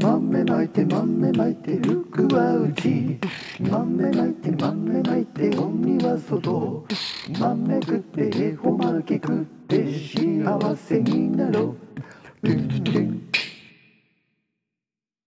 豆まいて豆まいてルクはうち。豆まいて豆まいてゴミは外。豆食って恵方巻き食って幸せになろうドゥンドゥン